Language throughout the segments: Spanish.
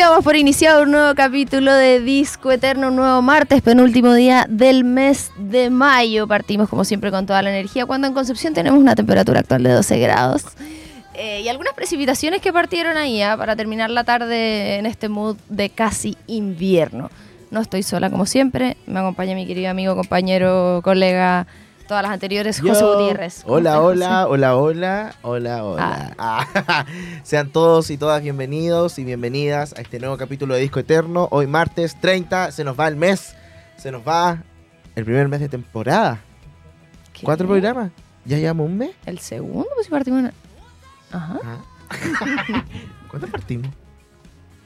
Así vamos por iniciado un nuevo capítulo de Disco Eterno, un nuevo martes, penúltimo día del mes de mayo. Partimos como siempre con toda la energía, cuando en Concepción tenemos una temperatura actual de 12 grados. Eh, y algunas precipitaciones que partieron ahí ¿ah? para terminar la tarde en este mood de casi invierno. No estoy sola como siempre, me acompaña mi querido amigo, compañero, colega, todas las anteriores, José. Gutiérrez. ¿Cómo Hola, hola, hola, hola, hola, hola. Ah. Sean todos y todas bienvenidos y bienvenidas a este nuevo capítulo de Disco Eterno. Hoy martes 30, se nos va el mes, se nos va el primer mes de temporada. ¿Qué? ¿Cuatro programas? ¿Ya llevamos un mes? ¿El segundo? Pues si partimos en- Ajá, Ah. ¿Cuánto partimos?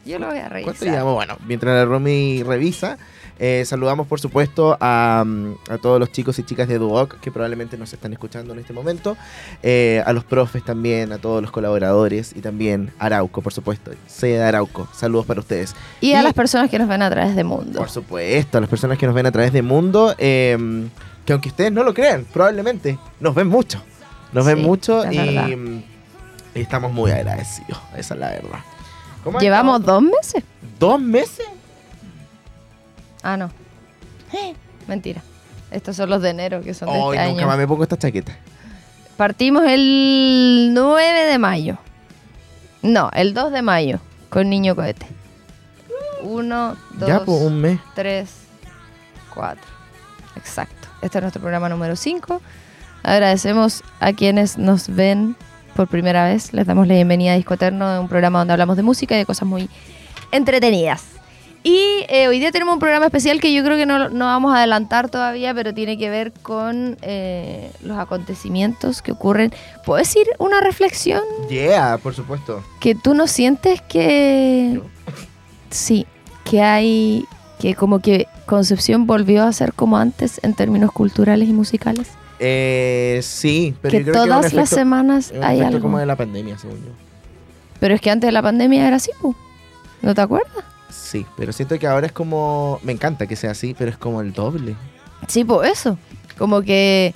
yo lo voy a revisar. ¿Cuánto llevamos? Bueno, mientras la Romy revisa, eh, saludamos por supuesto a, mm, a todos los chicos y chicas de Duoc que probablemente nos están escuchando en este momento, eh, a los profes también, a todos los colaboradores y también a Arauco, por supuesto. Sea Arauco, saludos para ustedes. Y a las personas que nos ven a través de Mundo. Por supuesto, a las personas que nos ven a través de Mundo, eh, que aunque ustedes no lo crean, probablemente nos ven mucho. Nos ven mucho y, estamos muy agradecidos, esa es la verdad. ¿Cómo han Llevamos dos meses. ¿Dos meses? Ah, no. Mentira. Estos son los de enero, que son de Hoy este nunca año. más me pongo esta chaqueta. Partimos el 9 de mayo. No, el 2 de mayo, con Niño Cohete. Uno, dos, ya, pues un mes. tres, cuatro. Exacto. Este es nuestro programa número 5. Agradecemos a quienes nos ven por primera vez. Les damos la bienvenida a Disco Eterno, un programa donde hablamos de música y de cosas muy entretenidas. Y eh, hoy día tenemos un programa especial que yo creo que no, no vamos a adelantar todavía, pero tiene que ver con eh, los acontecimientos que ocurren. ¿Puedo decir una reflexión? Yeah, por supuesto. Que tú no sientes que... Sí, que hay... Que como que Concepción volvió a ser como antes en términos culturales y musicales. Eh, sí, pero que yo creo que todas las efecto, semanas es un hay algo. como de la pandemia, según yo. Pero es que antes de la pandemia era así. ¿no te acuerdas? Sí, pero siento que ahora es como... Me encanta que sea así, pero es como el doble. Sí, pues eso. Como que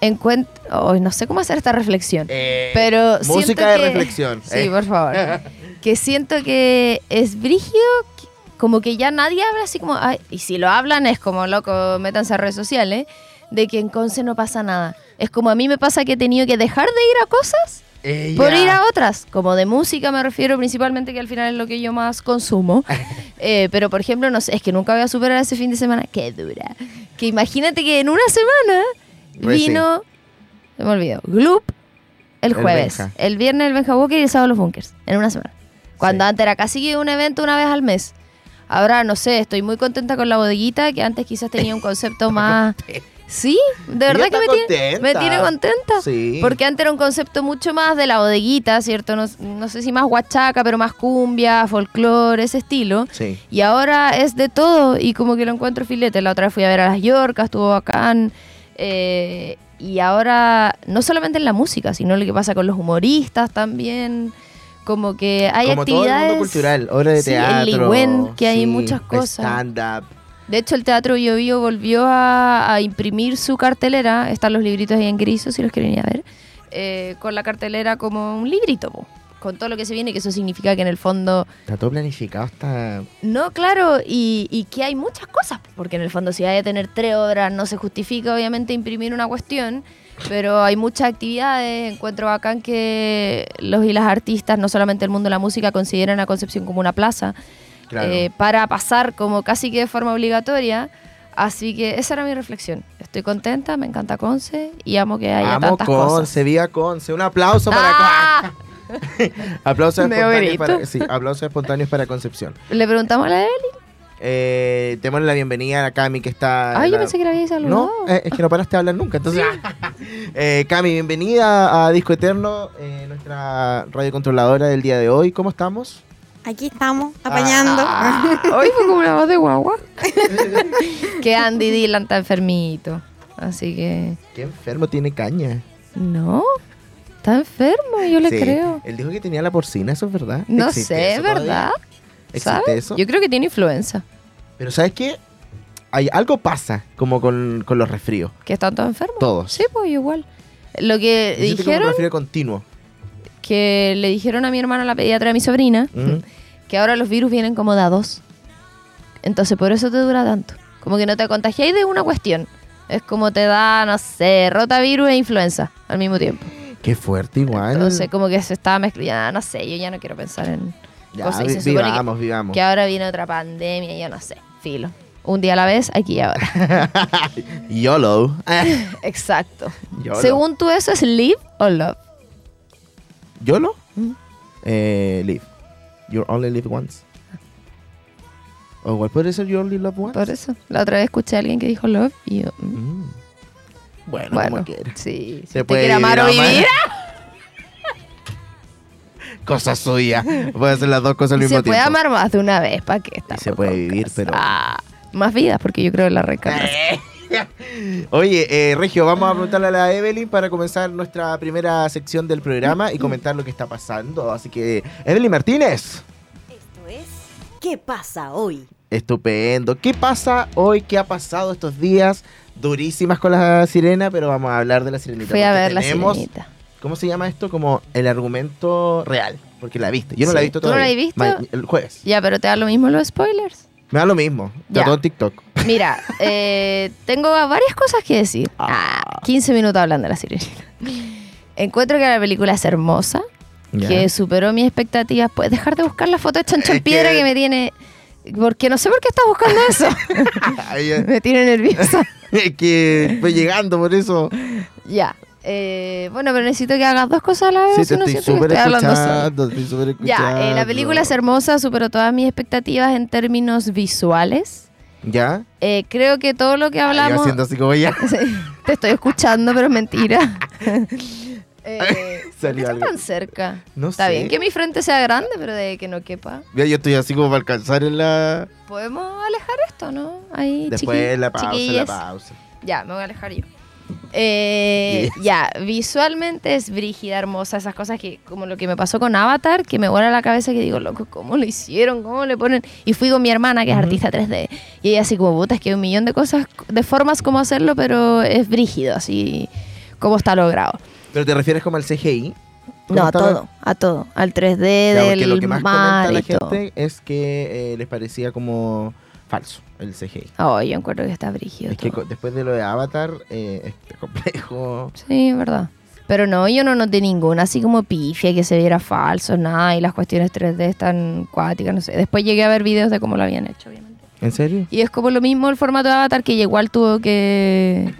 encuentro... no sé cómo hacer esta reflexión. Eh, Pero siento música de que- reflexión. Sí, eh. por favor. que siento que es brígido, como que ya nadie habla así como... ay, y si lo hablan es como, loco, métanse a redes sociales, de que en Conce no pasa nada. Es como a mí me pasa que he tenido que dejar de ir a cosas Por ir a otras. Como de música me refiero principalmente, que al final es lo que yo más consumo. Eh, pero, por ejemplo, no sé, es que nunca voy a superar ese fin de semana. Qué dura. Que imagínate que en una semana Pues sí. vino... Se me olvidó. Gloop el jueves. El viernes el Benja Walker y el sábado los Bunkers. En una semana. Cuando Sí. antes era casi un evento una vez al mes. Ahora, no sé, estoy muy contenta con la bodeguita, que antes quizás tenía un concepto más... Sí, de verdad que me tiene, me contenta. tiene contenta. Sí. Porque antes era un concepto mucho más de la bodeguita, ¿cierto? No, no sé si más huachaca, pero más cumbia, folclore, ese estilo. Sí. Y ahora es de todo y como que lo encuentro filete. La otra vez fui a ver a las Yorcas, estuvo bacán. Eh, y ahora, no solamente en la música, sino lo que pasa con los humoristas también. Como que hay como todo el actividades. mundo cultural, obra de Sí, el teatro. Ligüen, que hay muchas cosas. Stand-up. De hecho, el Teatro Bio Bio volvió a, a imprimir su cartelera. Están los libritos ahí en griso, si los quieren ir a ver. eh, con la cartelera como un librito, po, con todo lo que se viene, que eso significa que en el fondo Está todo planificado hasta... No, claro, y, y que hay muchas cosas, porque en el fondo si hay de tener tres obras no se justifica obviamente imprimir una cuestión, pero hay muchas actividades, encuentro bacán que los y las artistas, no solamente el mundo de la música, consideran a Concepción como una plaza Claro. eh, para pasar como casi que de forma obligatoria. Así que esa era mi reflexión. Estoy contenta, me encanta Conce y amo que haya Amo tantas Conce, cosas. viva Conce. Un aplauso para ¡Ah! Aplausos espontáneos para, sí, aplausos espontáneos para Concepción. Le preguntamos a la Eli. Eh, démosle la bienvenida a Cami que está. Ay, en yo la- pensé que la había saludado. No, eh, es que no paraste de hablar nunca. Entonces, eh, Cami, bienvenida a Disco Eterno, eh, nuestra radio controladora del día de hoy. ¿Cómo estamos? Aquí estamos, apañando. Ah, hoy fue como una voz de guagua. que Andy Dylan está enfermito. Así que. Qué enfermo tiene caña. No. Está enfermo, yo le Sí, creo. Él dijo que tenía la porcina, ¿eso es verdad? No ¿Existe sé, eso? ¿verdad? ¿Existe ¿Sabes? eso? Yo creo que tiene influenza. Pero ¿sabes qué? Hay, algo pasa como con, con los resfríos. Que están todos enfermos. Todos. Sí, pues igual. Lo que Yo siento como un dijeron, resfrío continuo. que le dijeron a mi hermana, la pediatra de mi sobrina, Ujú. Que ahora los virus vienen como de a dos. Entonces por eso te dura tanto. Como que no te contagiáis de una cuestión. Es como te da, no sé, rotavirus e influenza al mismo tiempo. Qué fuerte igual. Entonces como que se estaba mezclando, no sé, yo ya no quiero pensar en ya, cosas. Y se supone que- vivamos, vivamos. que ahora viene otra pandemia, yo no sé, filo. Un día a la vez, aquí y ahora. YOLO. Exacto. YOLO. Según tú, ¿eso es live o love? ¿YOLO? Mm. Eh, live. You only live once. ¿O cuál puede ser You only love once? Por eso. La otra vez escuché a alguien que dijo love y yo. mm, Mm. Bueno, bueno, como quiera. sí. Se puede amar o vivir, Cosa suya. Puede hacer las dos cosas al mismo se puede amar más de una vez. ¿Para qué está? Y se puede vivir, pero- Ah, más vidas, porque yo creo en la reencarnación. Oye, eh, Regio, vamos a preguntarle a la Evelyn para comenzar nuestra primera sección del programa y comentar lo que está pasando. Así que, Evelyn Martínez. Esto es ¿Qué pasa hoy? Estupendo. ¿Qué pasa hoy? ¿Qué ha pasado estos días? Durísimas con la sirena, pero vamos a hablar de la sirenita. Fui a ver la sirenita. ¿Cómo se llama esto? Como el argumento real. Porque la viste. Yo no la he visto ¿Tú no todavía. la has visto? Ma- el jueves. Ya, pero te da lo mismo los spoilers. Me da lo mismo. Ya. todo en TikTok. Mira, eh, tengo varias cosas que decir. Ah. Ah, 15 minutos hablando de la sirenita. Encuentro que la película es hermosa, que superó mis expectativas. Puedes dejar de buscar la foto de Chancho en Piedra que- que... me tiene... Porque no sé por qué estás buscando eso. Me tiene nerviosa. es que fue llegando por eso. ya. Eh, bueno, pero necesito que hagas dos cosas a la vez. Sí, te no estoy súper escuchando. Súper escuchando. Ya, eh, la película es hermosa, superó todas mis expectativas en términos visuales. ¿Ya? Eh, creo que todo lo que Ay, yo hablamos... así como ya. Te estoy escuchando, pero es mentira. Eh, ¿por qué Salió algo. tan cerca? No Está sé. bien que mi frente sea grande, pero de que no quepa. Mira, yo estoy así como para alcanzar en la... ¿Podemos alejar esto, no? Ahí, Después chiqui- la pausa, la pausa. Ya, me voy a alejar yo. Eh, Ya, visualmente es brígida, hermosa, esas cosas que, como lo que me pasó con Avatar, que me vuela la cabeza que digo, loco, ¿cómo lo hicieron? ¿Cómo le ponen? Y fui con mi hermana, que es Ujú. artista 3D, y ella así como, puta, es que hay un millón de cosas, de formas como hacerlo, pero es brígido, así, como está logrado. ¿Pero te refieres como al CGI? ¿Cómo No, a está la- todo, a todo, al 3D Ya, porque del lo que más mar comenta la todo. gente es que eh, les parecía como falso el CGI. Oh, yo encuentro que está brígido. Es que todo. después de lo de Avatar, eh, es complejo. Sí, es verdad. Pero no, yo no noté ninguna, así como pifia, que se viera falso, nada, y las cuestiones 3D están cuáticas, no sé. Después llegué a ver videos de cómo lo habían hecho, obviamente. ¿En serio? Y es como lo mismo el formato de Avatar, que igual tuvo que,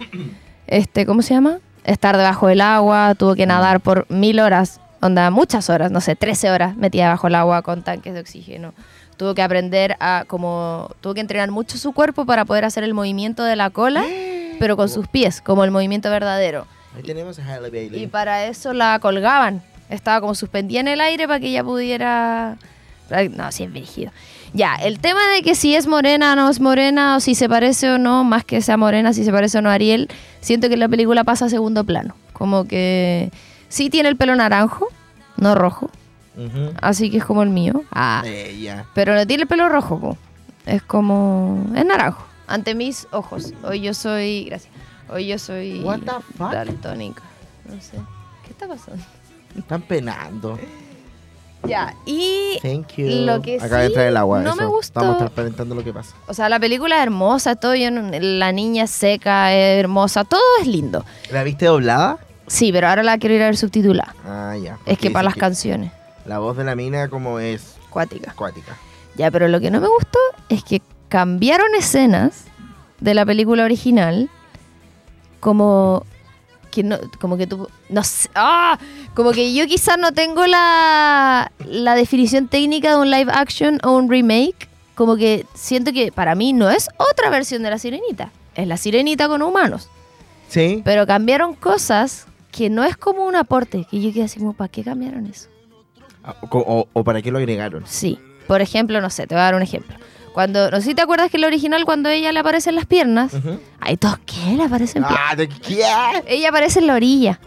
este, ¿cómo se llama? Estar debajo del agua, tuvo que nadar por mil horas, onda, muchas horas, no sé, 13 horas metida debajo del agua con tanques de oxígeno. Tuvo que aprender a, como, tuvo que entrenar mucho su cuerpo para poder hacer el movimiento de la cola, pero con sus pies, como el movimiento verdadero. Ahí tenemos a Halle Bailey. Y para eso la colgaban. Estaba como suspendida en el aire para que ella pudiera. No, sí es dirigido. Ya, el tema de que si es morena o no es morena, o si se parece o no, más que sea morena, si se parece o no a Ariel, siento que la película pasa a segundo plano. Como que sí tiene el pelo naranjo, no rojo, Así que es como el mío. Ah, Eh, pero no tiene el pelo rojo, po. es como. es naranjo, ante mis ojos. Hoy yo soy. Gracias. Hoy yo soy. What the fuck? Daltónica. No sé. ¿Qué está pasando? Están penando. Ya, y. Thank you. Lo que de sí el agua. no eso. me gustó- Estamos transparentando lo que pasa. O sea, la película es hermosa, todo la niña seca, es hermosa, todo es lindo. ¿La viste doblada? Sí, pero ahora la quiero ir a ver subtitulada. Ah, ya. Es que para las canciones, La voz de la mina como es cuática. acuática. Ya, pero lo que no me gustó es que cambiaron escenas de la película original como que no como que tú no sé, ¡ah! como que yo quizás no tengo la la definición técnica de un live action o un remake, como que siento que para mí no es otra versión de la Sirenita, es la Sirenita con humanos, ¿Sí? pero cambiaron cosas que no es como un aporte, que yo quedé así como, ¿para qué cambiaron eso? Ah, O, para qué lo agregaron? Sí. Por ejemplo, no sé, te voy a dar un ejemplo. Cuando, no sé si te acuerdas que en el original, cuando ella le aparecen las piernas, Ujú. hay todos que le aparecen. Ah, ¿de qué? Ella aparece en la orilla.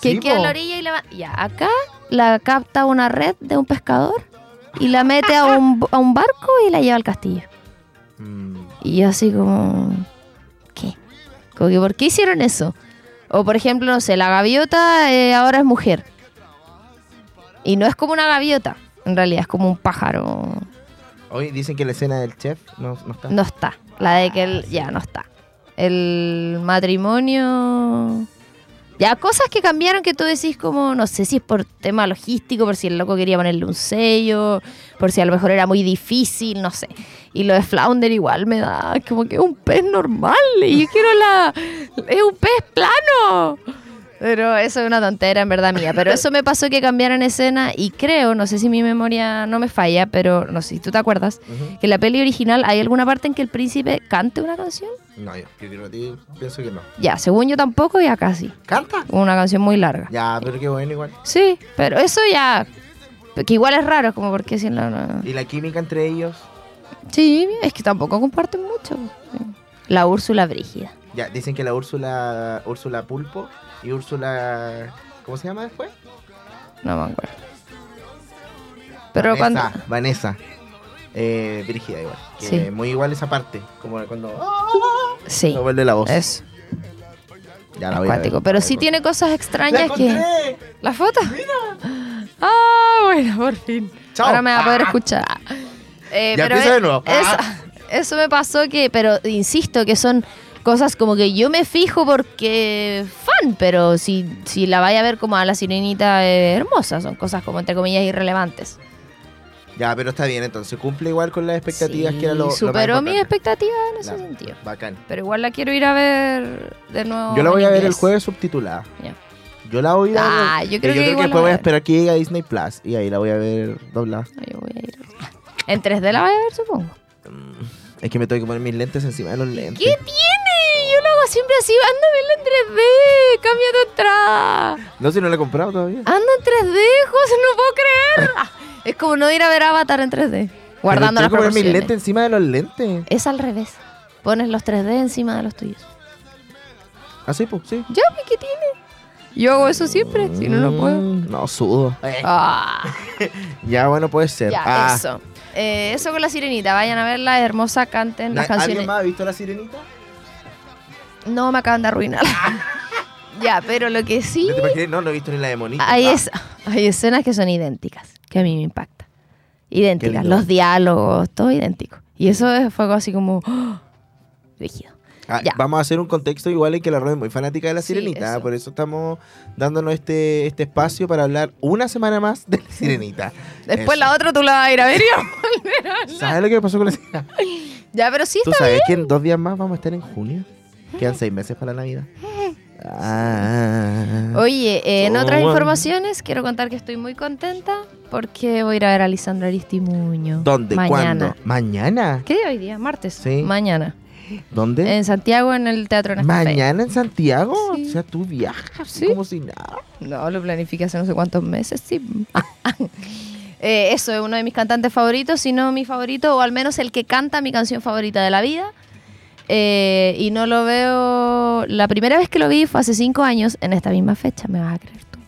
Que Sí, queda en la orilla y la va- Ya, acá la capta una red de un pescador y la mete a un, a un barco y la lleva al castillo. Mm, Y yo así como... ¿Qué? Como que, ¿por qué hicieron eso? O por ejemplo, no sé, la gaviota eh, ahora es mujer. Y no es como una gaviota. En realidad es como un pájaro. Hoy dicen que la escena del chef no, no está. No está. La de que él ya no está. El matrimonio. Ya, cosas que cambiaron que tú decís como, no sé si es por tema logístico, por si el loco quería ponerle un sello, por si a lo mejor era muy difícil, no sé. Y lo de Flounder igual me da como que es un pez normal y yo quiero la... Es un pez plano. Pero eso es una tontera en verdad mía. Pero eso me pasó que cambiaran escena y creo, no sé si mi memoria no me falla, pero no sé si tú te acuerdas, que en la peli original hay alguna parte en que el príncipe cante una canción. No, yo, yo creo que pienso que no. Ya, según yo tampoco, ya casi. ¿Canta? Una canción muy larga. Ya, pero qué bueno igual. Sí, pero eso ya. Que igual es raro, como porque si no. no- ¿Y la química entre ellos? Sí, es que tampoco comparten mucho. La Úrsula Brígida. Ya, dicen que la Úrsula, Úrsula Pulpo y Úrsula... ¿Cómo se llama después? No me acuerdo. Pero cuando. Vanessa, Vanessa. Eh, Brígida igual. Que Sí. Muy igual esa parte. Como cuando... Sí, No vuelve la voz. es ya la voy a ver. Pero sí tiene cosas ¡La extrañas que. encontré! ¿La foto? Ah, bueno, por fin. Chao. Ahora me va a poder Ah. escuchar. Eh, Ya pero empieza es- de nuevo. Eso, Ah. eso me pasó que, pero insisto, que son cosas como que yo me fijo porque fan, pero si, si la vaya a ver como a la sirenita eh, hermosa, son cosas como entre comillas irrelevantes. Ya, pero está bien, entonces cumple igual con las expectativas Sí, que era lo, lo más superó mis expectativas en ese sentido. Bacán. Pero igual la quiero ir a ver de nuevo. Yo la voy a ver el jueves subtitulada. Ya. Yo la voy a ver. Ah, yo creo y que igual la después voy a esperar que llegue a Disney Plus y ahí la voy a ver doblada. No, yo voy a ir. En 3D la voy a ver, supongo. Es que me tengo que poner mis lentes encima de los lentes. ¿Qué tiene? Siempre así, anda a verla en 3D, cambia tu entrada. No, si no la he comprado todavía. Anda en 3D, José, no puedo creer. Ah, es como no ir a ver Avatar en 3D, guardando las poner mis proporciones. lentes encima de los lentes. Es al revés. Pones los 3D encima de los tuyos. Así, pues, sí. Ya, ¿qué tiene? Yo hago eso siempre, si no, no puedo. Mm, No, sudo. Ah, Ya, bueno, puede ser. ya, Ah, eso. Eh, eso con la sirenita, vayan a verla, hermosa, canten las ¿na- canciones. ¿Alguien más ha visto la sirenita? No me acaban de arruinar. ya, pero lo que sí. ¿No te imaginas? No, no he visto ni la de. Hay, Ah, es- hay escenas que son idénticas, que a mí me impacta. Idénticas, los diálogos, todo idéntico. Y eso es- fue algo así como... ¡oh! rígido. ah, ya. Vamos a hacer un contexto igual en que la Romy es muy fanática de la Sí, sirenita. eso. Por eso estamos dándonos este, este espacio para hablar una semana más de la sirenita. Después Eso. la otra tú la vas a ir a ver. y a. ¿Sabes lo que pasó con la sirenita? ya, pero sí ¿Tú está sabes que en dos días más vamos a estar en junio? Quedan seis meses para la Navidad. Ah. Oye, eh, en otras Oh. informaciones quiero contar que estoy muy contenta porque voy a ir a ver a Lisandra Aristimuño. ¿Dónde? Mañana. ¿Cuándo? ¿Mañana? ¿Qué día hoy día? Martes. Sí. Mañana. ¿Dónde? En Santiago, en el Teatro Nescafé. ¿Mañana en Santiago? Sí. O sea, tú viajas Sí. como si nada. No, lo planifiqué hace no sé cuántos meses, sí. Eh, eso es uno de mis cantantes favoritos, si no mi favorito, o al menos el que canta mi canción favorita de la vida. Eh, y no lo veo. La primera vez que lo vi fue hace cinco años, en esta misma fecha, me vas a creer tú.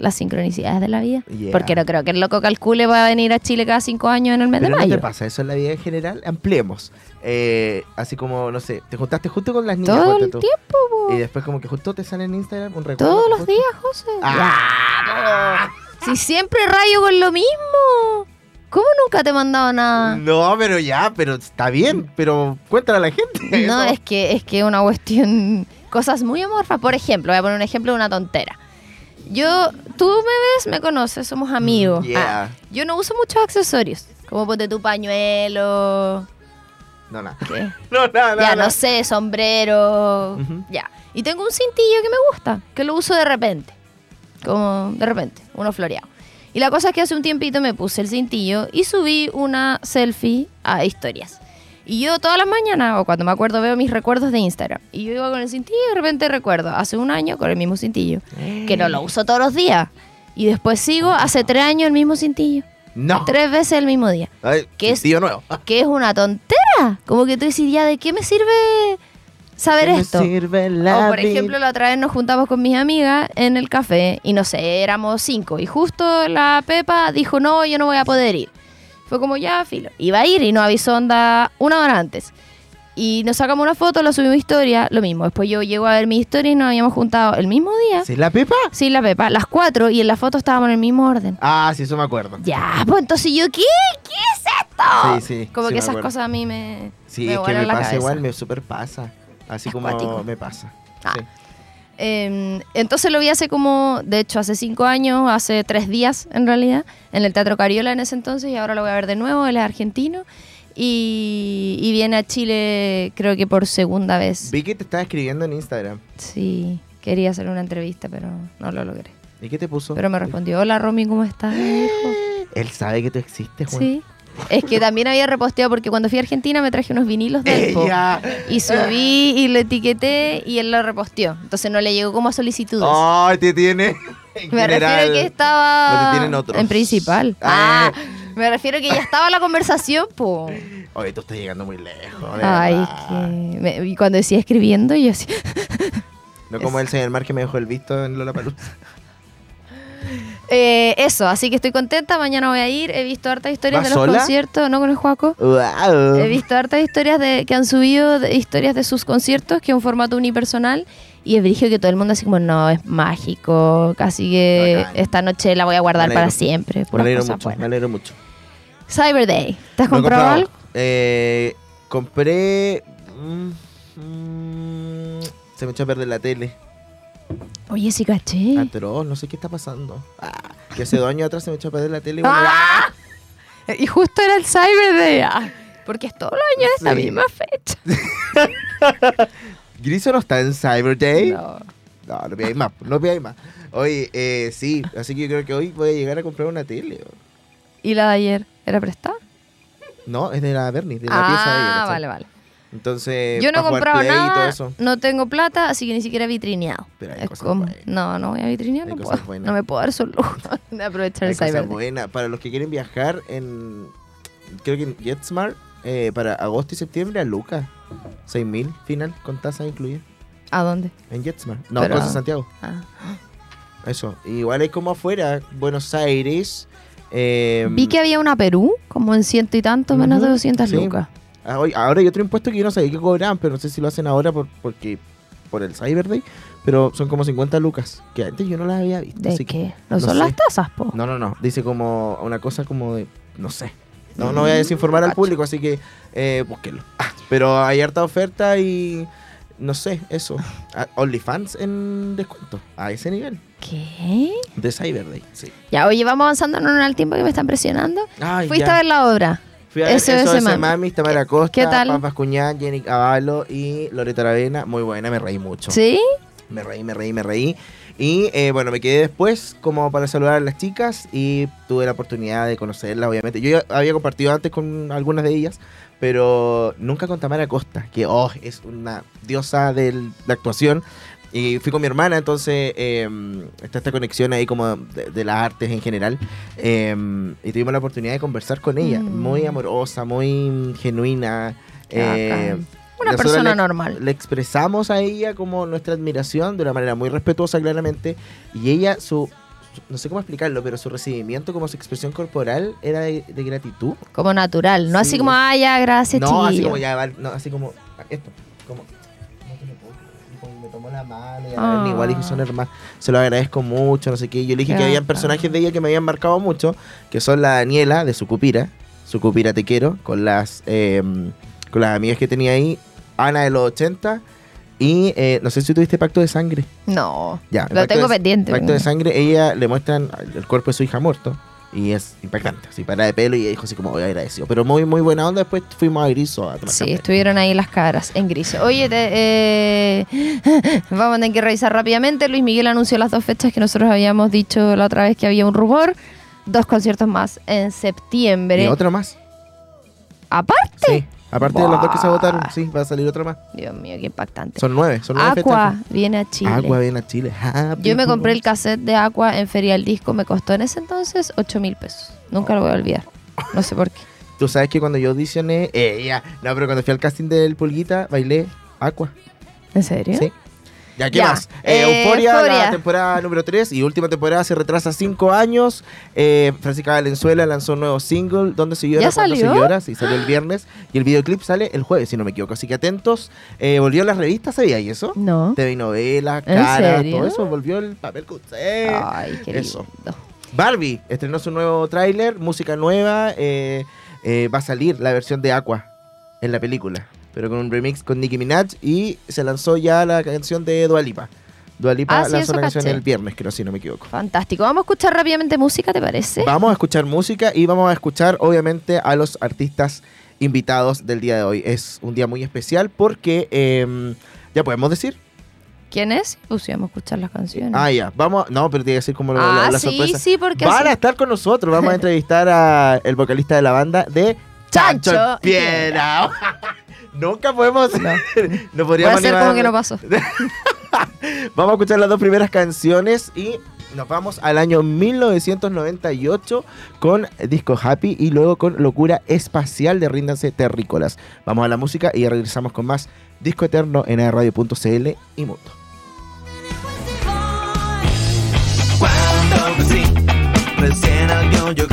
Las sincronicidades de la vida. Yeah. Porque no creo que el loco calcule va a venir a Chile cada cinco años en el mes Pero de no te mayo. pasa eso en la vida en general. Ampliemos. Eh, así como, no sé, te juntaste justo con las niñas. Todo el tú, tiempo, po. Y después como que justo te sale en Instagram un recuerdo. Todos los justo. días, José. ¡Ah! Si siempre rayo con lo mismo. ¿Cómo nunca te he mandado nada? No, pero ya, pero está bien. Pero cuéntale a la gente. No, es que es que una cuestión. Cosas muy amorfas. Por ejemplo, voy a poner un ejemplo de una tontera. Yo, tú me ves, me conoces, somos amigos. Yeah. Ah, yo no uso muchos accesorios. Como ponte tu pañuelo. No, nada. ¿qué? No, nada, ya, nada. no sé, sombrero. Ya. Y tengo un cintillo que me gusta, que lo uso de repente. Como de repente, uno floreado. Y la cosa es que hace un tiempito me puse el cintillo y subí una selfie a historias. Y yo todas las mañanas, o cuando me acuerdo, veo mis recuerdos de Instagram. Y yo iba con el cintillo y de repente recuerdo, hace un año con el mismo cintillo, que no lo uso todos los días. Y después sigo, hace tres años el mismo cintillo. No. Tres veces el mismo día. Ay, ¿Qué es? nuevo. Que es una tontera. Como que tú decís, ya, ¿de qué me sirve saber ¿Qué me esto? sirve la O por ejemplo, la otra vez nos juntamos con mis amigas en el café y no sé, éramos cinco. Y justo la Pepa dijo, no, yo no voy a poder ir. Fue como ya, filo. Iba a ir y no avisó onda una hora antes. Y nos sacamos una foto, lo subimos a historia, lo mismo. Después yo llego a ver mi historia y nos habíamos juntado el mismo día. ¿Sí la Pepa? Sí, la Pepa, las cuatro, y en la foto estábamos en el mismo orden. Ah, sí, eso me acuerdo. Ya, pues entonces yo, ¿qué? ¿Qué es esto? Sí, sí, Como sí que esas acuerdo. cosas a mí me. Sí, me es que me la pasa cabeza. igual, me super pasa. Así como me pasa. Ah. Sí. Eh, entonces lo vi hace como, de hecho, hace cinco años, hace tres días en realidad, en el Teatro Cariola en ese entonces, y ahora lo voy a ver de nuevo, él es argentino, y, y viene a Chile creo que por segunda vez. Vi que te estaba escribiendo en Instagram. Sí, quería hacer una entrevista, pero no lo logré. ¿Y qué te puso? Pero me respondió, hola Romy, ¿cómo estás? Él sabe que tú existes, Juan. Sí. Es que también había reposteado porque cuando fui a Argentina me traje unos vinilos de él, po. Ella. Y subí y lo etiqueté y él lo reposteó. Entonces no le llegó como a solicitudes. Ay, te tiene. en Me general. refiero que estaba No te en principal. Ah. Ah, me refiero que ya estaba la conversación, po. Oye, tú estás llegando muy lejos. de Ay, que me- y cuando decía escribiendo, yo así. No como el señor Mar que me dejó el visto en Lola Eh, eso, así que estoy contenta. Mañana voy a ir. He visto hartas historias ¿Vas de los sola? conciertos, no con el Juaco. Wow. He visto hartas historias de, que han subido, de, historias de sus conciertos, que es un formato unipersonal. Y es brillo que todo el mundo así como, no, es mágico. Casi que esta noche la voy a guardar para siempre. Me alegro mucho, me alegro mucho. Cyber Day. ¿Te has comprado algo? Eh, compré. mm, mm, se me echó a perder la tele. Oye, sí caché. Atroz, no sé qué está pasando. Ah, que hace dos años atrás se me echó a perder la tele. y bueno, ¡Ah! Y justo era el Cyber Day. ah, Porque es todos los años esta Sí. misma fecha. Griso no está en Cyber Day. No. No, no pidáis más, no pidáis más. Oye, eh, sí, así que yo creo que hoy voy a llegar a comprar una tele. ¿Y la de ayer? ¿Era prestada? No, es de la Bernie, de la pieza de ella. Ah, vale, vale. Entonces, Yo no he comprado nada, no tengo plata, así que ni siquiera he vitrineado. Pero hay Es cosas como, buenas. no, no voy a vitrinear, Hay no puedo. buenas. No me puedo dar solo de aprovechar Hay el Cyber. Para los que quieren viajar en. Creo que en JetSmart, eh, para agosto y septiembre a Lucas. 6.000 final, con tasa incluida. ¿A dónde? En JetSmart. No, Pero- Cosas Santiago. Ah. Eso. Igual hay como afuera, Buenos Aires. eh, Vi que había una Perú, como en ciento y tantos, menos de Ujú, 200 sí. lucas. Ah, Ahora hay otro impuesto que yo no sabía que cobraban, pero no sé si lo hacen ahora por, porque por el Cyber Day. Pero son como 50 lucas, que antes yo no las había visto. ¿De así qué? No, no son sé. las tasas, po. No, no, no. Dice como una cosa como de. No sé. No, no voy a desinformar al público, así que eh, búsquenlo. Ah, pero hay harta oferta y. No sé, eso. Ah, OnlyFans en descuento. A ese nivel. ¿Qué? De Cyber Day. Sí. Ya, oye, vamos avanzando no al tiempo que me están presionando. Ay, Fuiste ya. a ver la obra. Fui a ver SOS SOS Mami. Mami, Tamara Costa, qué tal? Jenny Cavallo y Loreta Aravena. Muy buena, me reí mucho. ¿Sí? Me reí, me reí, me reí. Y eh, bueno, me quedé después como para saludar a las chicas y tuve la oportunidad de conocerlas, obviamente. Yo había compartido antes con algunas de ellas, pero nunca con Tamara Costa, que oh, es una diosa de la actuación. Y fui con mi hermana, entonces eh, está esta conexión ahí como de, de las artes en general. eh, y tuvimos la oportunidad de conversar con ella. Mm. Muy amorosa, muy genuina. Eh. Una persona le- normal. Le expresamos a ella como nuestra admiración de una manera muy respetuosa, claramente. Y ella, su, no sé cómo explicarlo, pero su recibimiento como su expresión corporal era de, de gratitud. Como natural, no Sí. así como, ah, ya, gracias, no, así como ya, no, así como esto, como, tomó la mano y a Ah. ver, igual dije son hermanos, se lo agradezco mucho, no sé qué. Yo le dije Qué que habían personajes de ella que me habían marcado mucho, que son la Daniela de Sucupira, Sucupira te quiero, con las eh, con las amigas que tenía ahí, Ana de los 80 y eh, no sé si tuviste Pacto de Sangre. No, Ya, lo tengo de- pendiente. Pacto de Sangre, ella le muestran el cuerpo de su hija muerto. Y es impactante, así para de pelo y dijo así como voy agradecido. Pero muy, muy buena onda, después fuimos a Griso a tomar Sí, café. estuvieron ahí las caras en gris. Oye, te- eh, vamos a tener que revisar rápidamente. Luis Miguel anunció las dos fechas que nosotros habíamos dicho la otra vez que había un rumor. Dos conciertos más en septiembre. Y otra más. Aparte. Sí. Aparte de los dos que se votaron, sí, va a salir otra más. Dios mío, qué impactante. Son nueve, son nueve Aqua fechas. viene a Chile. Agua viene a Chile. Happy Yo me compré el cassette de Aqua en Feria del Disco. Me costó en ese entonces 8 mil pesos. Nunca lo voy a olvidar. No sé por qué. Tú sabes que cuando yo audicioné, eh, ya, no, pero cuando fui al casting del Pulguita, bailé Aqua. ¿En serio? Sí. Ya, ¿qué Ya. más? Eh, Eh, Euforia, la temporada número 3 y última temporada se retrasa 5 años. Eh, Francisca Valenzuela lanzó un nuevo single, ¿Dónde se llora? ¿Ya salió? se llora? Sí, salió el viernes. Y el videoclip sale el jueves, si no me equivoco. Así que atentos. Volvió a las revistas, ¿sabía y eso? No. TV novelas, ¿En cara, todo eso. Volvió el papel que usted. Ay, qué eso. lindo. Barbie estrenó su nuevo tráiler, música nueva. va a salir la versión de Aqua en la película, pero con un remix con Nicki Minaj y se lanzó ya la canción de Dua Lipa. Dua Lipa Ah, lanzó la canción caché. el viernes, creo, si no me equivoco. Fantástico. Vamos a escuchar rápidamente música, ¿te parece? Vamos a escuchar música y vamos a escuchar, obviamente, a los artistas invitados del día de hoy. Es un día muy especial porque, eh, ya podemos decir. ¿Quién es? Pues sí, vamos a escuchar las canciones. Ah, ya, vamos, no, pero tiene que decir como lo- Ah, la, la sí, sorpresa. sí, porque Van así- a estar con nosotros. Vamos a entrevistar a el vocalista de la banda de Chancho Chancho Piedra. Nunca podemos. No, Voy a podríamos hacer animar- como que no pasó. Vamos a escuchar las dos primeras canciones y nos vamos al año 1998 con Disco Happy y luego con Locura Espacial de Ríndanse Terrícolas. Vamos a la música y regresamos con más Disco Eterno en radio.cl y Mundo. Cuando recién yo,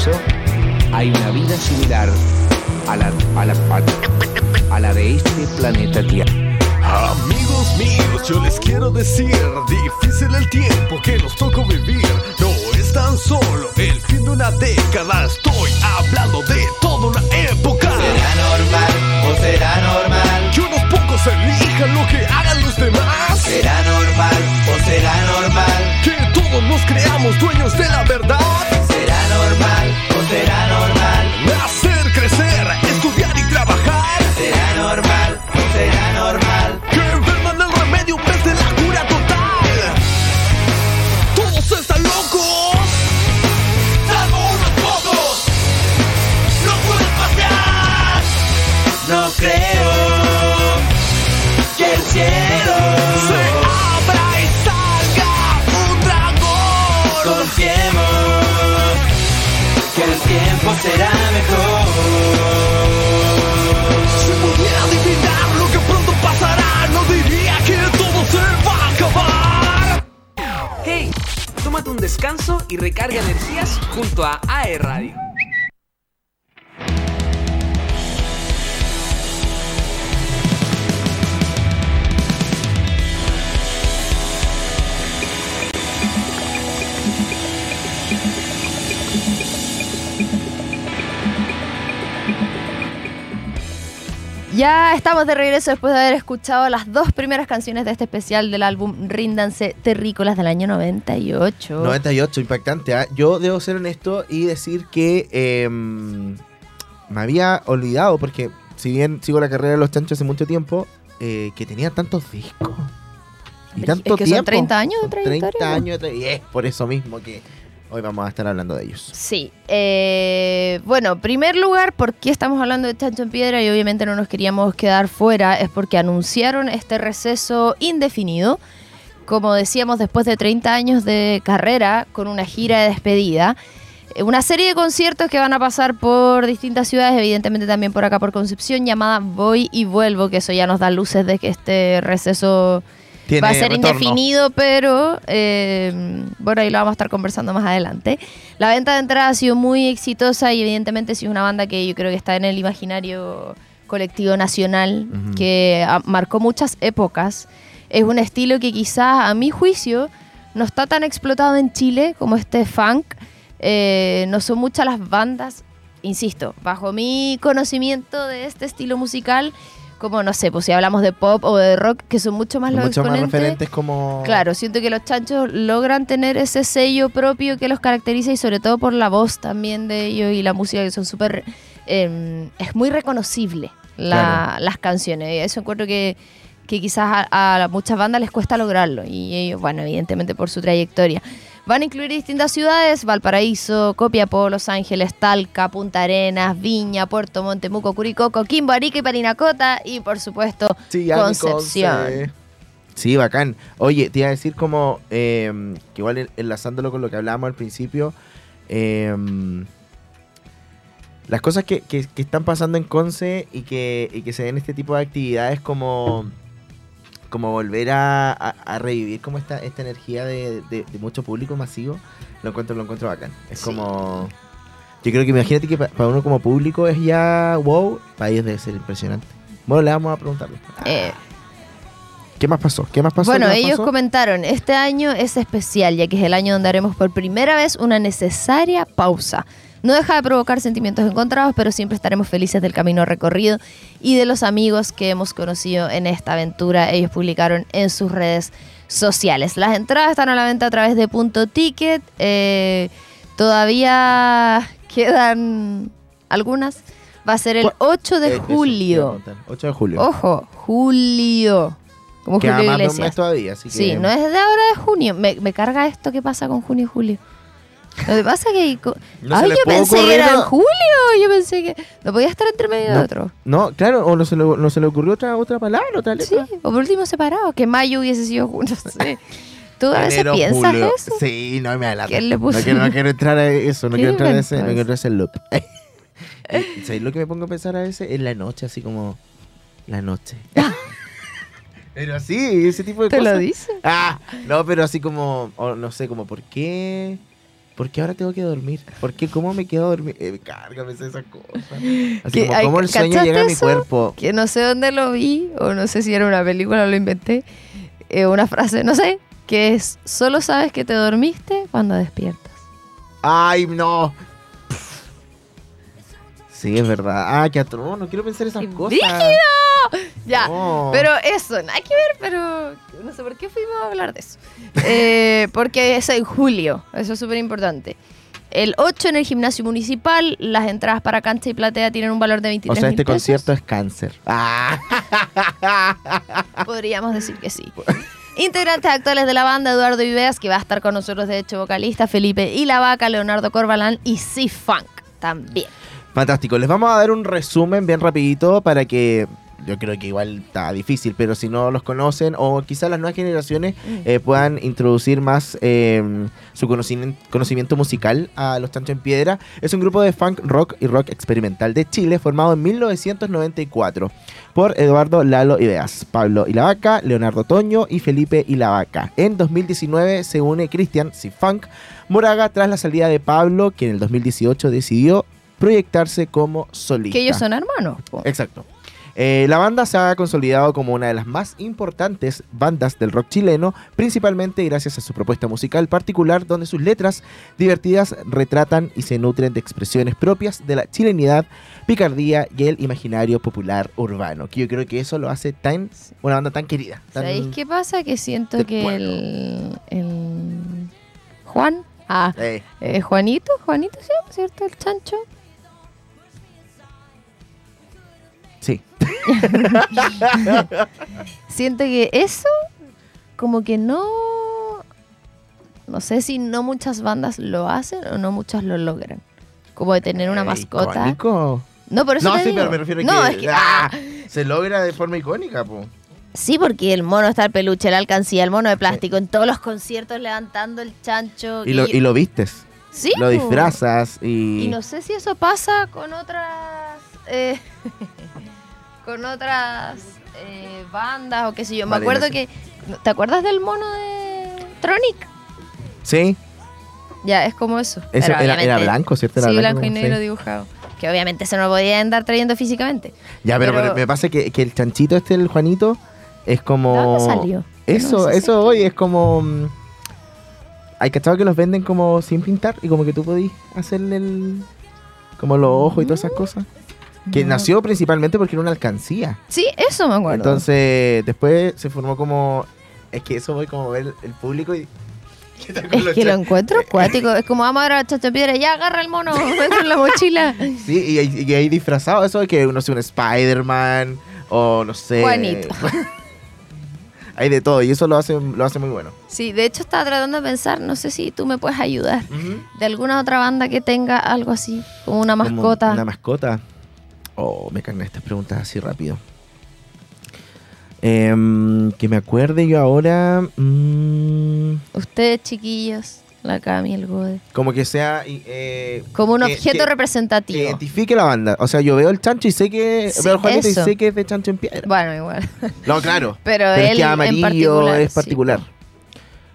universo hay una vida similar a la, a la, a, a la de este planeta Tierra. Amigos míos, yo les quiero decir, difícil el tiempo que nos tocó vivir. No es tan solo el fin de una década, estoy hablando de toda una época. ¿Será normal o será normal? Que unos pocos elijan lo que hagan los demás. ¿Será normal o será normal? Que todos nos creamos dueños de la verdad. ¿Será normal cielo Se abra y salga un dragón. Confiemos que el tiempo será mejor. Si pudiera adivinar lo que pronto pasará, no diría que todo se va a acabar. Hey, tómate un descanso y recarga energías junto a AE Radio. Ya estamos de regreso después de haber escuchado las dos primeras canciones de este especial del álbum Ríndanse Terrícolas del año 98. 98, impactante. ¿ah? Yo debo ser honesto y decir que em, me había olvidado, porque si bien sigo la carrera de los chanchos hace mucho tiempo, eh, que tenía tantos discos. Y Es tanto que son tiempo. 30 años de Son trayectoria, 30 ¿no? años de tra- y es por eso mismo que hoy vamos a estar hablando de ellos. Sí. eh, bueno, primer lugar, ¿por qué estamos hablando de Chancho en Piedra? Y obviamente no nos queríamos quedar fuera, es porque anunciaron este receso indefinido. Como decíamos, después de 30 años de carrera, con una gira de despedida. Eh, Una serie de conciertos que van a pasar por distintas ciudades, evidentemente también por acá por Concepción, llamada Voy y Vuelvo, que eso ya nos da luces de que este receso Tiene va a ser retorno. indefinido, pero eh, bueno, ahí lo vamos a estar conversando más adelante. La venta de entradas ha sido muy exitosa y evidentemente sí es una banda que yo creo que está en el imaginario colectivo nacional, Ujú. que ah, marcó muchas épocas. Es un estilo que quizás a mi juicio no está tan explotado en Chile como este funk. Eh, no son muchas las bandas, insisto, bajo mi conocimiento de este estilo musical, como no sé, pues si hablamos de pop o de rock, que son mucho más los Mucho más referentes como... Claro, siento que los chanchos logran tener ese sello propio que los caracteriza y sobre todo por la voz también de ellos y la música que son súper... eh, es muy reconocible la- las canciones. Y eso encuentro que, que quizás a, a muchas bandas les cuesta lograrlo. Y ellos, bueno, evidentemente por su trayectoria. Van a incluir distintas ciudades, Valparaíso, Copiapó, Los Ángeles, Talca, Punta Arenas, Viña, Puerto Montt, Temuco, Curicó, Coquimbo, Arica y Parinacota y por supuesto Sí, Concepción. Conce. Sí, bacán. Oye, te iba a decir como, eh, que igual en- enlazándolo con lo que hablábamos al principio, eh, las cosas que, que- que están pasando en Conce y que, y que se den este tipo de actividades como, como volver a, a- a revivir como esta, esta energía de, de- de mucho público masivo, lo encuentro, lo encuentro bacán. Es Sí. como... Yo creo que imagínate que pa- para uno como público es ya wow, para ellos debe ser impresionante. Bueno, le vamos a preguntarle. Eh, ¿Qué más pasó? ¿Qué más pasó? bueno, ¿Qué más ellos pasó? comentaron, este año es especial, ya que es el año donde haremos por primera vez una necesaria pausa. No deja de provocar sentimientos encontrados, pero siempre estaremos felices del camino recorrido y de los amigos que hemos conocido en esta aventura. Ellos publicaron en sus redes sociales. Las entradas están a la venta a través de Punto Ticket. eh, todavía quedan algunas. Va a ser el ¿Cuál? 8 de Eh, julio. preguntar. 8 de julio. Ojo, julio. Como Queda Julio más de un mes todavía, así que... Sí, no es de ahora de junio. Me, me carga esto que pasa con junio y julio. Lo que pasa que... co- No Ay, yo pensé que era en julio. Yo pensé que... No podía estar entre medio de No. otro. No, claro, o no se le, no se le ocurrió otra, otra palabra, otra Sí, letra. o por último separado. Que mayo hubiese sido junio. No sé. ¿Tú a veces Enero, piensas julio. eso? Sí, no me adelanta. ¿Quién le puso? No quiero, no quiero entrar a eso, no ¿Qué quiero entrar a ese, no quiero entrar a ese loop. ¿Sabes lo que me pongo a pensar a veces? En la noche, así como... La noche. pero así, ese tipo de ¿Te cosas. lo dice? Ah, no, pero así como, no sé, como, ¿por qué? ¿Por qué ahora tengo que dormir? ¿Por qué? ¿Cómo me quedo dormir? Eh, cárgame esas cosas. Así como, ¿cómo el sueño ¿cachaste llega a mi cuerpo? Que no sé dónde lo vi. O no sé si era una película o lo inventé. eh, una frase, no sé. Que es... Solo sabes que te dormiste cuando despiertas. ¡Ay, no! Sí, es verdad. Ah, qué atroz, no quiero pensar esas ¡Qué cosas. brígido! Ya, No. pero eso, nada que ver, pero no sé por qué fuimos a hablar de eso. Eh, porque es en julio, eso es súper importante. El 8 en el gimnasio municipal, las entradas para cancha y platea tienen un valor de 23 O sea, este concierto es cáncer. Ah. Podríamos decir que sí. Integrantes actuales de la banda, Eduardo Viveas, que va a estar con nosotros, de hecho, vocalista, Felipe y la Vaca, Leonardo Corbalán y C-Funk también. Fantástico. Les vamos a dar un resumen bien rapidito para que yo creo que igual está difícil, pero si no los conocen o quizás las nuevas generaciones eh, puedan introducir más eh, su conocimiento, conocimiento musical a Los Chancho en Piedra. Es un grupo de funk, rock y rock experimental de Chile formado en 1994 por Eduardo Lalo Ideas, Pablo y la Vaca, Leonardo Toño y Felipe y la Vaca. En 2019 se une Cristian Funk Moraga tras la salida de Pablo, que en el 2018 decidió proyectarse como solista. Que ellos son hermanos. po. Exacto. Eh, la banda se ha consolidado como una de las más importantes bandas del rock chileno, principalmente gracias a su propuesta musical particular, donde sus letras divertidas retratan y se nutren de expresiones propias de la chilenidad, picardía y el imaginario popular urbano. Que yo creo que eso lo hace tan una banda tan querida. tan- ¿Sabéis qué pasa? Que siento que el, el Juan, ah, Eh, eh, Juanito, Juanito llama, ¿cierto? El chancho. Siento que eso, como que no, no sé si no muchas bandas lo hacen o no muchas lo logran. Como de tener una Eh, mascota. icónico. No, por eso No, te sí, digo. pero me refiero a no, que, es que ah, se logra de forma icónica, po. sí, porque el mono está el peluche, la alcancía, el mono de plástico, en todos los conciertos levantando el chancho. Y lo, y lo vistes. sí, lo disfrazas y... Y no sé si eso pasa con otras. eh, con otras eh, bandas o qué sé yo. Me Vale, acuerdo que. ¿Te acuerdas del mono de Tronic? Sí, Ya, es como eso. eso Pero era, blanco, ¿cierto? Era sí, blanco y sí. negro dibujado. Que obviamente se no lo podía andar trayendo físicamente. Ya, pero, Pero- me pasa que, que el chanchito este, el Juanito, es como... ¿De dónde salió? Eso, No eso hoy es como... mm, Hay cachado que los venden como sin pintar y como que tú podís hacerle el... Como los ojos y todas esas cosas. Que No. nació principalmente porque era una alcancía. Sí, eso me acuerdo. Entonces, después se formó como... Es que eso voy como ver el público y... ¿Qué tal con es que lo encuentro acuático. Es como vamos a ver a Chacho Piedra. Ya agarra el mono, dentro en la mochila. Sí, y, y hay disfrazado eso de que uno sea un Spider-Man o no sé. Juanito. hay de todo y eso lo hace, lo hace muy bueno. Sí, de hecho estaba tratando de pensar, no sé si tú me puedes ayudar. De alguna otra banda que tenga algo así, como una Como mascota. Una mascota. Oh, me cargan estas preguntas así rápido. Em, que me acuerde yo ahora. mm, Ustedes, chiquillos, la Cami, el Gode. como que sea. eh, Como un que- objeto que- que representativo. identifique la banda. O sea, yo veo el chancho y sé que. Sí, veo al Juanito eso. y sé que es de chancho en piedra. Bueno, igual. No, claro. Pero, Pero es él que en amarillo particular. es sí, particular.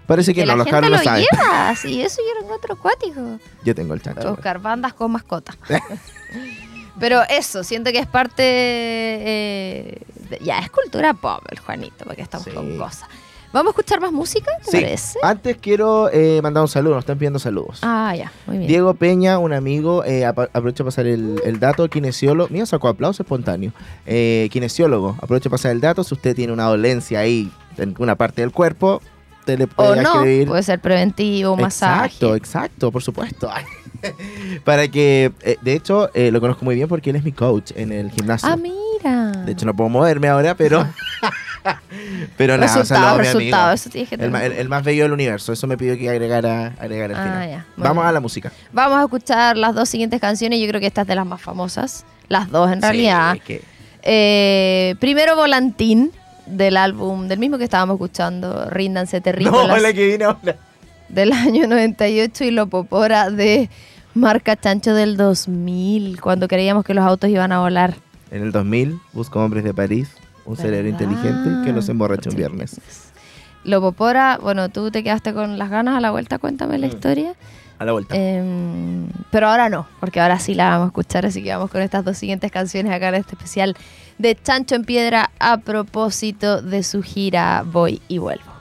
Parece que, Que no, la los gente cabros lo lo saben. lleva, sí, eso yo lo encuentro acuático. Yo tengo el chancho. Buscar bandas con mascotas. Pero eso, siento que es parte. eh, de- ya, es cultura pop el Juanito, porque estamos Sí. con cosas. ¿Vamos a escuchar más música? ¿Te Sí. parece? Antes quiero eh, mandar un saludo, nos están pidiendo saludos. Ah, ya, muy bien. Diego Peña, un amigo, eh, aprovecho para pasar el, el dato, kinesiólogo, mío sacó aplauso espontáneo, eh, kinesiólogo, aprovecho para pasar el dato, si usted tiene una dolencia ahí en una parte del cuerpo, te le o puede no, escribir. puede ser preventivo, masaje. Exacto, exacto, por supuesto. para que, eh, de hecho, eh, lo conozco muy bien porque él es mi coach en el gimnasio. Ah, mira. de hecho, no puedo moverme ahora, pero... pero nada, resultado, resultado. Eso tienes que El, el- el más bello del universo, eso me pidió que agregara, agregara al Ah, final. ya, Vamos a la música. Vamos a escuchar las dos siguientes canciones. Yo creo que esta es de las más famosas. Las dos, en realidad. Que- Eh, primero Volantín, del álbum, del mismo que estábamos escuchando, Ríndanse No, Terrícolas, la que ahora. Del año 98, y Lopopora de Marca Chancho del 2000, cuando creíamos que los autos iban a volar. En el 2000, busco hombres de París, un cerebro ¿Verdad? inteligente que los emborracha un viernes. Lopopora, bueno, tú te quedaste con las ganas a la vuelta, cuéntame Mm. la historia. A la vuelta. Em, pero ahora no, porque ahora sí la vamos a escuchar, así que vamos con estas dos siguientes canciones acá en este especial de Chancho en Piedra a propósito de su gira Voy y Vuelvo.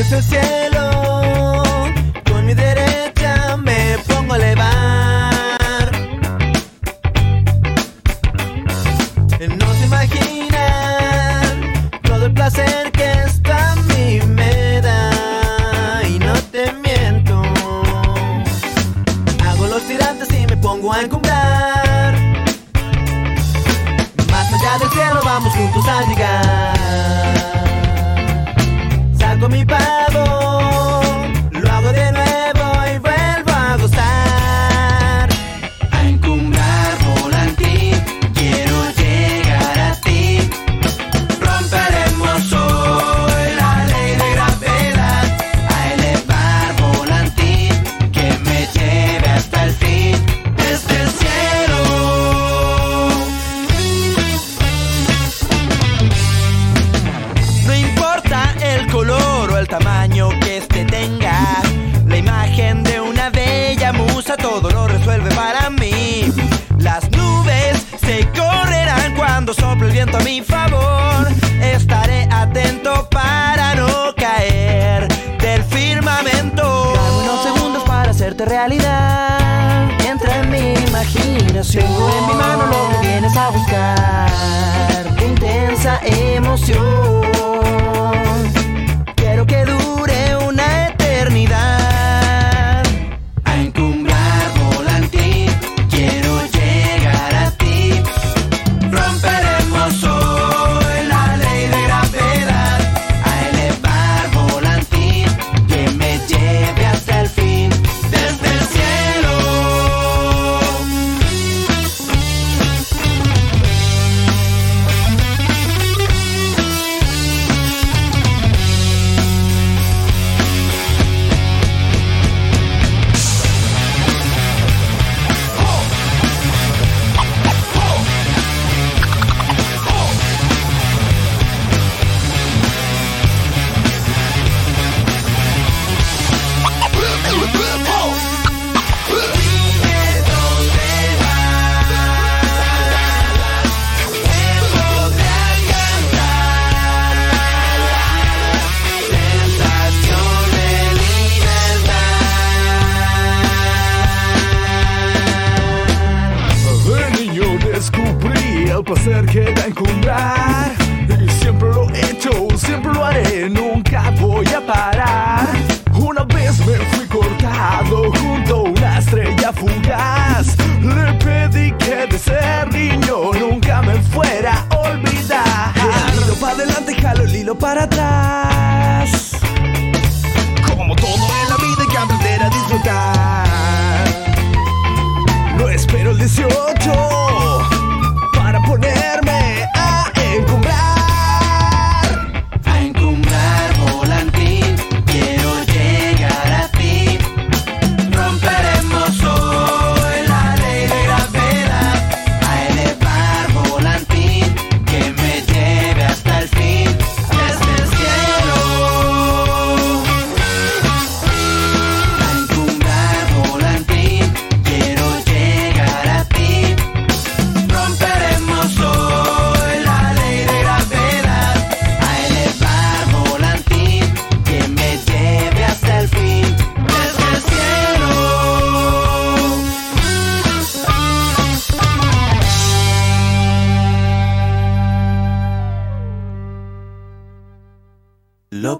Hacia el cielo, con mi derecha me pongo a elevar. No se imaginan todo el placer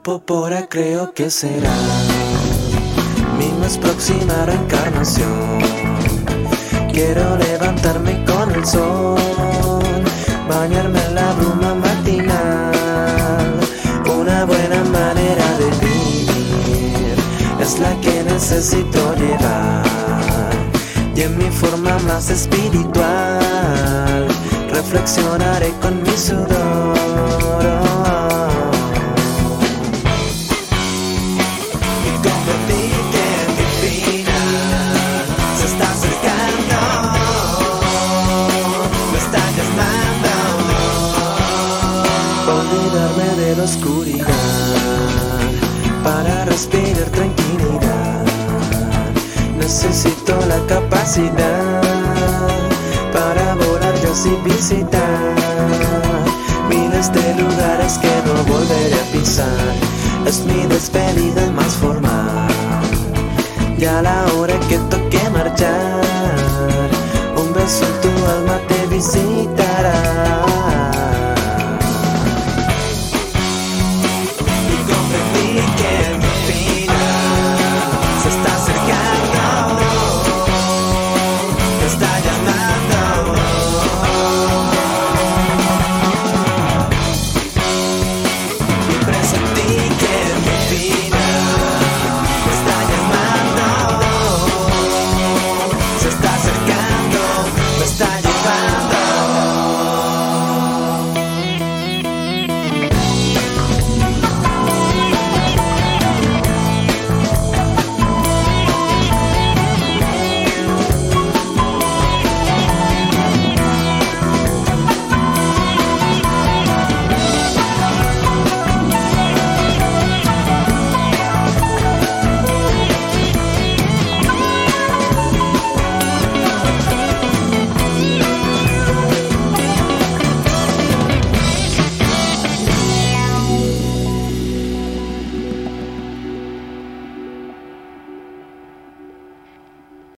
popora creo que será mi más próxima reencarnación. Quiero levantarme con el sol, bañarme en la bruma matinal. Una buena manera de vivir es la que necesito llevar. Y en mi forma más espiritual, reflexionaré con mi sudor. Respirar tranquilidad. Necesito la capacidad para volar yo sin visitar miles de lugares que no volveré a pisar. Es mi despedida más formal. Ya la hora que toque marchar, un beso en tu alma te visitará.